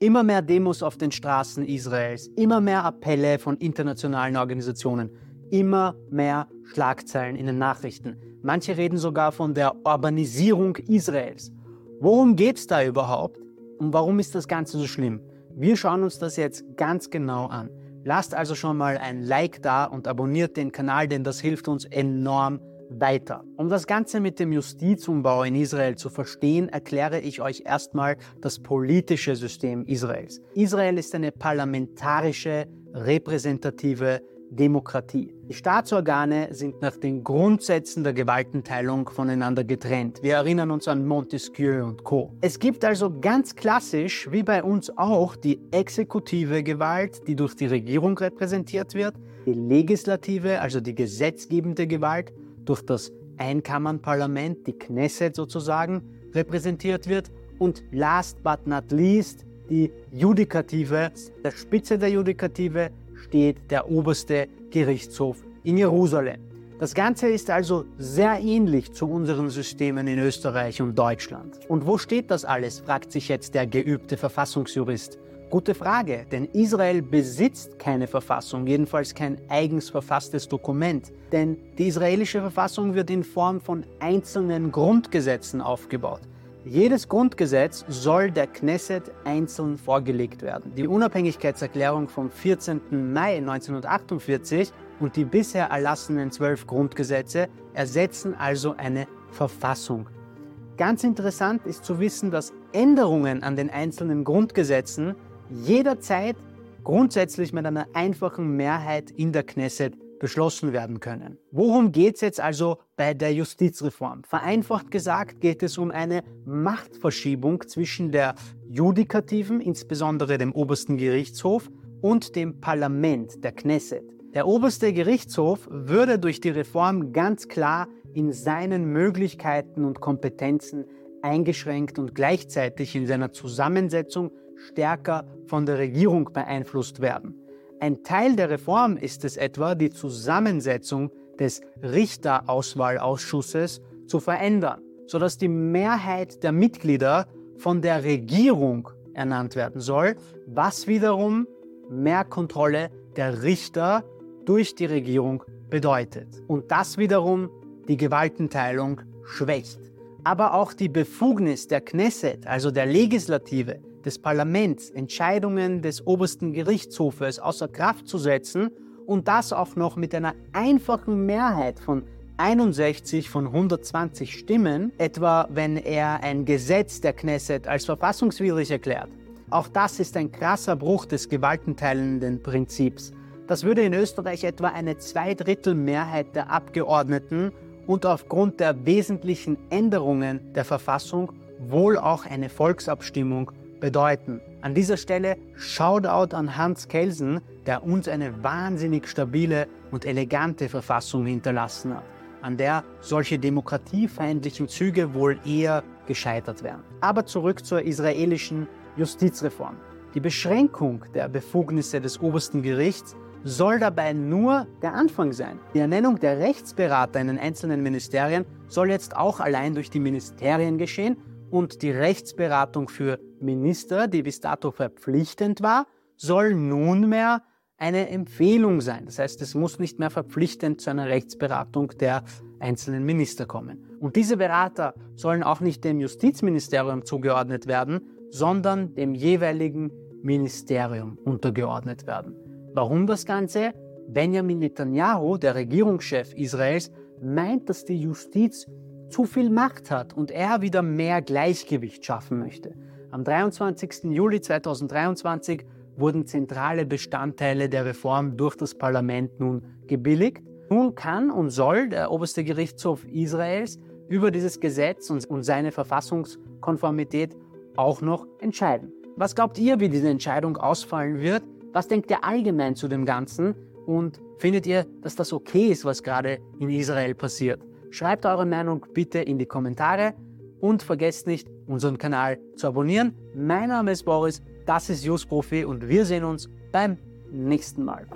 Immer mehr Demos auf den Straßen Israels, immer mehr Appelle von internationalen Organisationen, immer mehr Schlagzeilen in den Nachrichten. Manche reden sogar von der Urbanisierung Israels. Worum geht es da überhaupt und warum ist das Ganze so schlimm? Wir schauen uns das jetzt ganz genau an. Lasst also schon mal ein Like da und abonniert den Kanal, denn das hilft uns enorm weiter. Um das Ganze mit dem Justizumbau in Israel zu verstehen, erkläre ich euch erstmal das politische System Israels. Israel ist eine parlamentarische, repräsentative Demokratie. Die Staatsorgane sind nach den Grundsätzen der Gewaltenteilung voneinander getrennt. Wir erinnern uns an Montesquieu und Co. Es gibt also ganz klassisch, wie bei uns auch, die exekutive Gewalt, die durch die Regierung repräsentiert wird, die legislative, also die gesetzgebende Gewalt, durch das Einkammernparlament, die Knesset sozusagen, repräsentiert wird und last but not least die Judikative. Der Spitze der Judikative steht der oberste Gerichtshof in Jerusalem. Das Ganze ist also sehr ähnlich zu unseren Systemen in Österreich und Deutschland. Und wo steht das alles, fragt sich jetzt der geübte Verfassungsjurist. Gute Frage, denn Israel besitzt keine Verfassung, jedenfalls kein eigens verfasstes Dokument. Denn die israelische Verfassung wird in Form von einzelnen Grundgesetzen aufgebaut. Jedes Grundgesetz soll der Knesset einzeln vorgelegt werden. Die Unabhängigkeitserklärung vom 14. Mai 1948 und die bisher erlassenen zwölf Grundgesetze ersetzen also eine Verfassung. Ganz interessant ist zu wissen, dass Änderungen an den einzelnen Grundgesetzen jederzeit grundsätzlich mit einer einfachen Mehrheit in der Knesset beschlossen werden können. Worum geht es jetzt also bei der Justizreform? Vereinfacht gesagt geht es um eine Machtverschiebung zwischen der Judikativen, insbesondere dem obersten Gerichtshof, und dem Parlament, der Knesset. Der oberste Gerichtshof würde durch die Reform ganz klar in seinen Möglichkeiten und Kompetenzen eingeschränkt und gleichzeitig in seiner Zusammensetzung stärker von der Regierung beeinflusst werden. Ein Teil der Reform ist es etwa, die Zusammensetzung des Richterauswahlausschusses zu verändern, sodass die Mehrheit der Mitglieder von der Regierung ernannt werden soll, was wiederum mehr Kontrolle der Richter durch die Regierung bedeutet. Und das wiederum die Gewaltenteilung schwächt. Aber auch die Befugnis der Knesset, also der Legislative, des Parlaments Entscheidungen des obersten Gerichtshofes außer Kraft zu setzen und das auch noch mit einer einfachen Mehrheit von 61 von 120 Stimmen, etwa wenn er ein Gesetz der Knesset als verfassungswidrig erklärt. Auch das ist ein krasser Bruch des gewaltenteilenden Prinzips. Das würde in Österreich etwa eine Zweidrittelmehrheit der Abgeordneten und aufgrund der wesentlichen Änderungen der Verfassung wohl auch eine Volksabstimmung bedeuten. An dieser Stelle Shoutout an Hans Kelsen, der uns eine wahnsinnig stabile und elegante Verfassung hinterlassen hat, an der solche demokratiefeindlichen Züge wohl eher gescheitert wären. Aber zurück zur israelischen Justizreform. Die Beschränkung der Befugnisse des obersten Gerichts soll dabei nur der Anfang sein. Die Ernennung der Rechtsberater in den einzelnen Ministerien soll jetzt auch allein durch die Ministerien geschehen und die Rechtsberatung für Minister, die bis dato verpflichtend war, soll nunmehr eine Empfehlung sein. Das heißt, es muss nicht mehr verpflichtend zu einer Rechtsberatung der einzelnen Minister kommen. Und diese Berater sollen auch nicht dem Justizministerium zugeordnet werden, sondern dem jeweiligen Ministerium untergeordnet werden. Warum das Ganze? Benjamin Netanyahu, der Regierungschef Israels, meint, dass die Justiz zu viel Macht hat und er wieder mehr Gleichgewicht schaffen möchte. Am 23. Juli 2023 wurden zentrale Bestandteile der Reform durch das Parlament nun gebilligt. Nun kann und soll der oberste Gerichtshof Israels über dieses Gesetz und seine Verfassungskonformität auch noch entscheiden. Was glaubt ihr, wie diese Entscheidung ausfallen wird? Was denkt ihr allgemein zu dem Ganzen? Und findet ihr, dass das okay ist, was gerade in Israel passiert? Schreibt eure Meinung bitte in die Kommentare und vergesst nicht, unseren Kanal zu abonnieren. Mein Name ist Boris, das ist Just Profi und wir sehen uns beim nächsten Mal.